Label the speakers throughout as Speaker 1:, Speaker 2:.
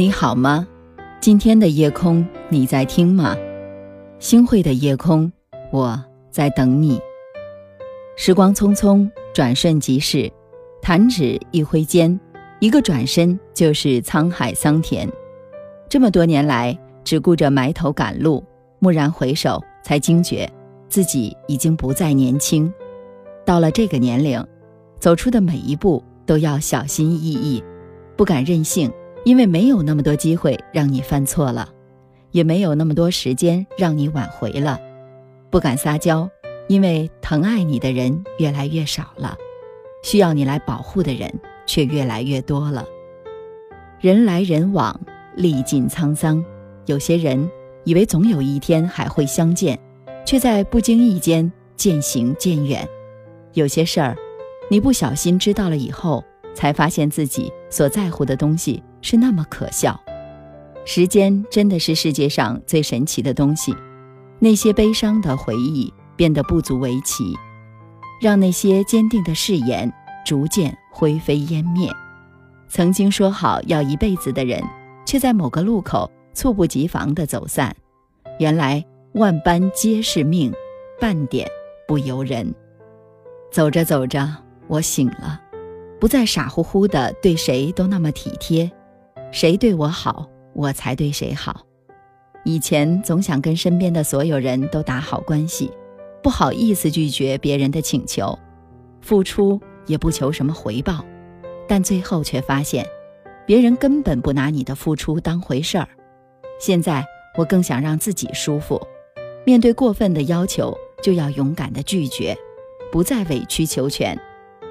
Speaker 1: 你好吗？今天的夜空，你在听吗？星汇的夜空，我在等你。时光匆匆，转瞬即逝，弹指一挥间，一个转身就是沧海桑田。这么多年来，只顾着埋头赶路，蓦然回首，才惊觉自己已经不再年轻。到了这个年龄，走出的每一步都要小心翼翼，不敢任性。因为没有那么多机会让你犯错了，也没有那么多时间让你挽回了，不敢撒娇，因为疼爱你的人越来越少了，需要你来保护的人却越来越多了。人来人往，历尽沧桑，有些人以为总有一天还会相见，却在不经意间渐行渐远。有些事儿，你不小心知道了以后，才发现自己所在乎的东西。是那么可笑，时间真的是世界上最神奇的东西。那些悲伤的回忆变得不足为奇，让那些坚定的誓言逐渐灰飞烟灭。曾经说好要一辈子的人，却在某个路口猝不及防地走散。原来万般皆是命，半点不由人。走着走着，我醒了，不再傻乎乎的对谁都那么体贴。谁对我好，我才对谁好。以前总想跟身边的所有人都打好关系，不好意思拒绝别人的请求，付出也不求什么回报，但最后却发现，别人根本不拿你的付出当回事儿。现在我更想让自己舒服，面对过分的要求就要勇敢的拒绝，不再委曲求全，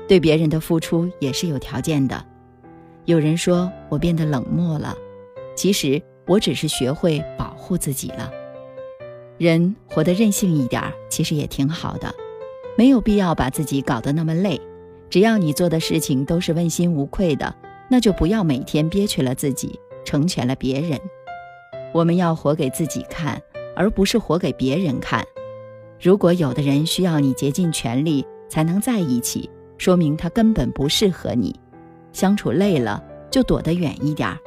Speaker 1: 对别人的付出也是有条件的。有人说我变得冷漠了，其实我只是学会保护自己了。人活得任性一点儿，其实也挺好的，没有必要把自己搞得那么累。只要你做的事情都是问心无愧的，那就不要每天憋屈了自己，成全了别人。我们要活给自己看，而不是活给别人看。如果有的人需要你竭尽全力才能在一起，说明他根本不适合你。相处累了，就躲得远一点儿，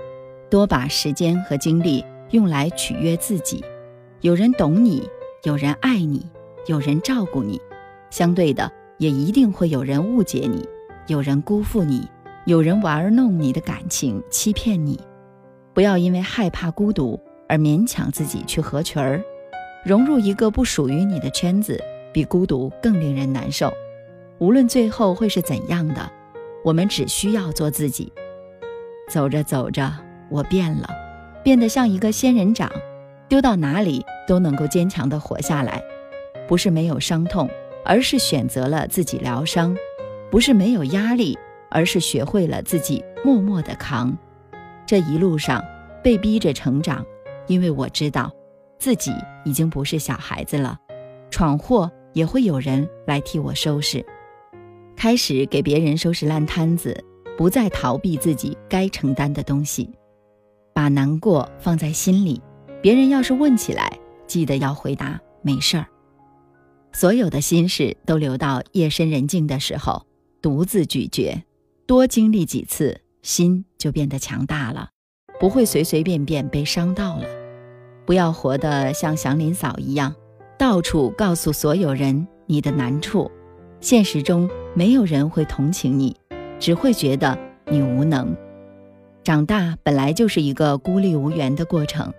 Speaker 1: 多把时间和精力用来取悦自己。有人懂你，有人爱你，有人照顾你，相对的，也一定会有人误解你，有人辜负你，有人玩弄你的感情，欺骗你。不要因为害怕孤独而勉强自己去合群儿，融入一个不属于你的圈子，比孤独更令人难受。无论最后会是怎样的。我们只需要做自己。走着走着，我变了，变得像一个仙人掌，丢到哪里都能够坚强地活下来。不是没有伤痛，而是选择了自己疗伤；不是没有压力，而是学会了自己默默地扛。这一路上被逼着成长，因为我知道，自己已经不是小孩子了，闯祸也会有人来替我收拾。开始给别人收拾烂摊子，不再逃避自己该承担的东西，把难过放在心里。别人要是问起来，记得要回答没事儿。所有的心事都留到夜深人静的时候，独自咀嚼。多经历几次，心就变得强大了，不会随随便便被伤到了。不要活得像祥林嫂一样，到处告诉所有人你的难处。现实中没有人会同情你，只会觉得你无能。长大本来就是一个孤立无援的过程，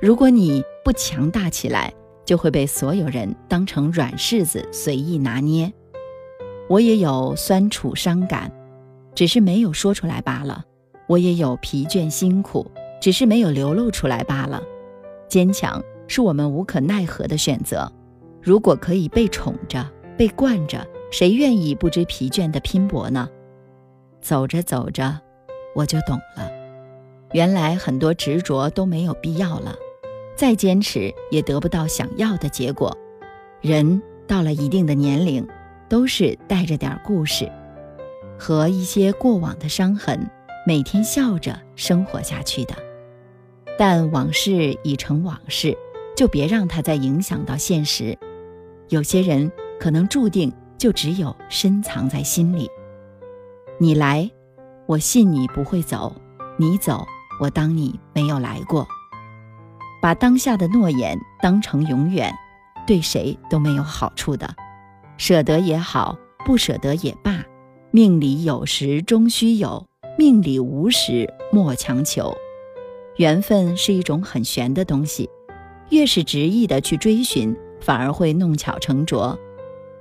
Speaker 1: 如果你不强大起来，就会被所有人当成软柿子随意拿捏。我也有酸楚伤感，只是没有说出来罢了；我也有疲倦辛苦，只是没有流露出来罢了。坚强是我们无可奈何的选择。如果可以被宠着、被惯着，谁愿意不知疲倦的拼搏呢？走着走着，我就懂了，原来很多执着都没有必要了，再坚持也得不到想要的结果。人到了一定的年龄，都是带着点故事和一些过往的伤痕，每天笑着生活下去的。但往事已成往事，就别让它再影响到现实。有些人可能注定。就只有深藏在心里。你来，我信你不会走；你走，我当你没有来过。把当下的诺言当成永远，对谁都没有好处的。舍得也好，不舍得也罢，命里有时终须有，命里无时莫强求。缘分是一种很玄的东西，越是执意的去追寻，反而会弄巧成拙。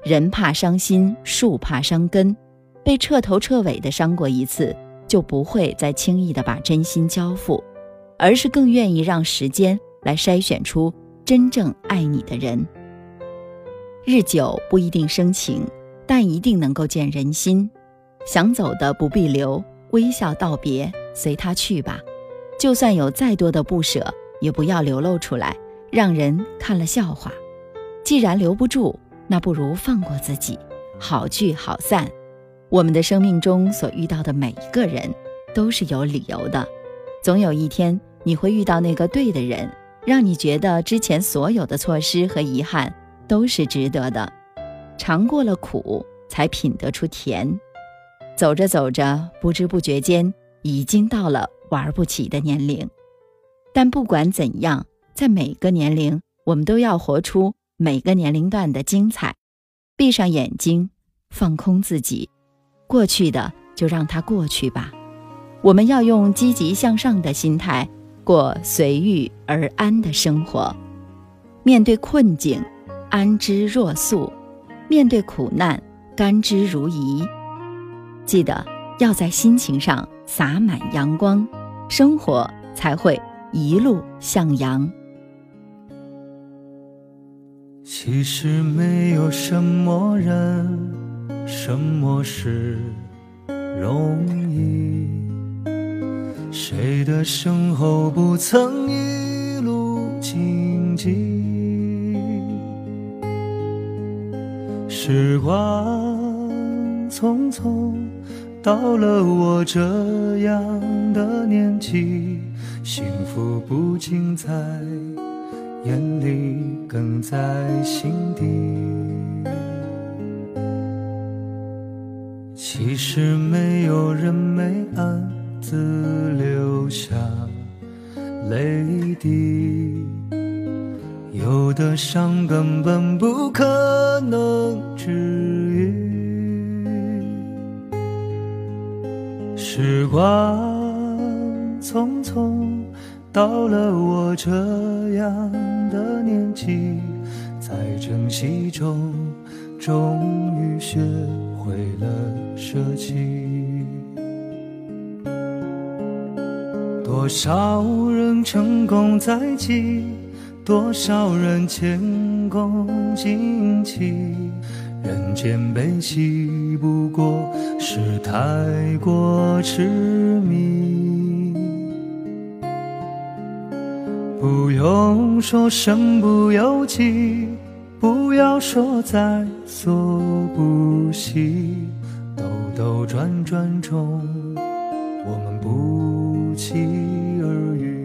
Speaker 1: 人怕伤心，树怕伤根，被彻头彻尾的伤过一次，就不会再轻易的把真心交付，而是更愿意让时间来筛选出真正爱你的人。日久不一定生情，但一定能够见人心。想走的不必留，微笑道别，随他去吧。就算有再多的不舍，也不要流露出来，让人看了笑话。既然留不住，那不如放过自己，好聚好散。我们的生命中所遇到的每一个人，都是有理由的。总有一天，你会遇到那个对的人，让你觉得之前所有的错失和遗憾都是值得的。尝过了苦，才品得出甜。走着走着，不知不觉间，已经到了。玩不起的年龄，但不管怎样，在每个年龄，我们都要活出每个年龄段的精彩。闭上眼睛，放空自己，过去的就让它过去吧。我们要用积极向上的心态过随遇而安的生活。面对困境，安之若素；面对苦难，甘之如饴。记得要在心情上洒满阳光。生活才会一路向阳。
Speaker 2: 其实没有什么人、什么事容易，谁的身后不曾一路荆棘？时光匆匆。到了我这样的年纪，幸福不仅在眼里，更在心底。其实没有人没暗自留下泪滴，有的伤根本不可能治愈。时光匆匆，到了我这样的年纪，在珍惜中，终于学会了舍弃。多少人成功在即，多少人前功尽弃。人间悲喜，不过是太过痴迷。不用说身不由己，不要说在所不惜。兜兜转转中，我们不期而遇。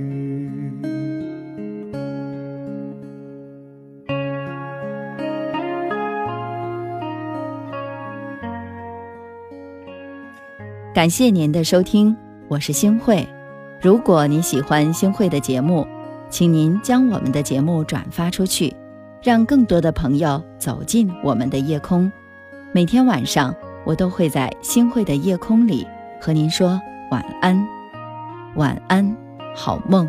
Speaker 1: 感谢您的收听，我是星慧。如果你喜欢星慧的节目，请您将我们的节目转发出去，让更多的朋友走进我们的夜空。每天晚上，我都会在星慧的夜空里和您说晚安，晚安，好梦。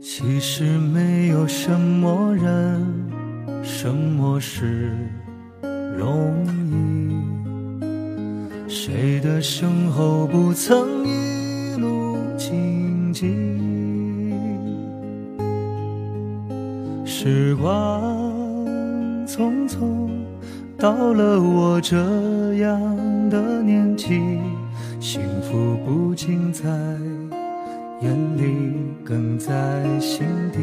Speaker 2: 其实没有什么人、什么事容易，谁的身后不曾一路荆棘？时光匆匆，到了我这样的年纪，幸福不仅在。眼里更在心底。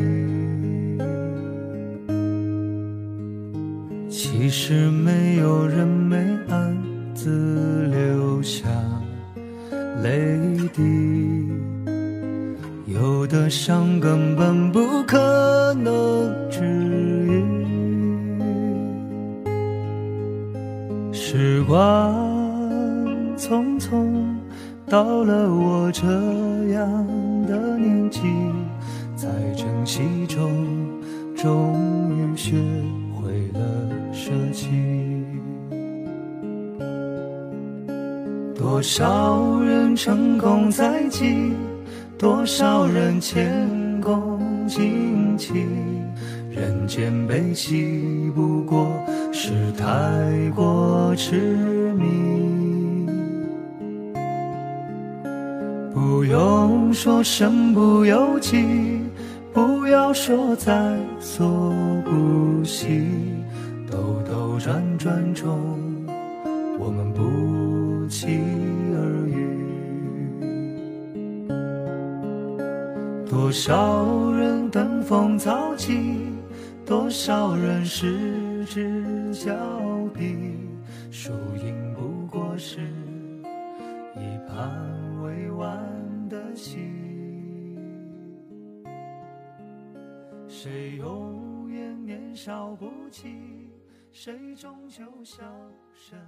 Speaker 2: 其实没有人没自留下泪滴，有的伤根本不可能治愈。时光匆匆，到了我这样的年纪，在珍惜中，终于学会了舍弃。多少人成功在即，多少人前功尽弃。人间悲喜，不过是太过痴迷。不用说身不由己，不要说在所不惜。兜兜转转中，我们不期而遇。多少人登峰造极。多少人失之交臂，输赢不过是一盘未完的戏。谁永远年少不羁，谁终究销声。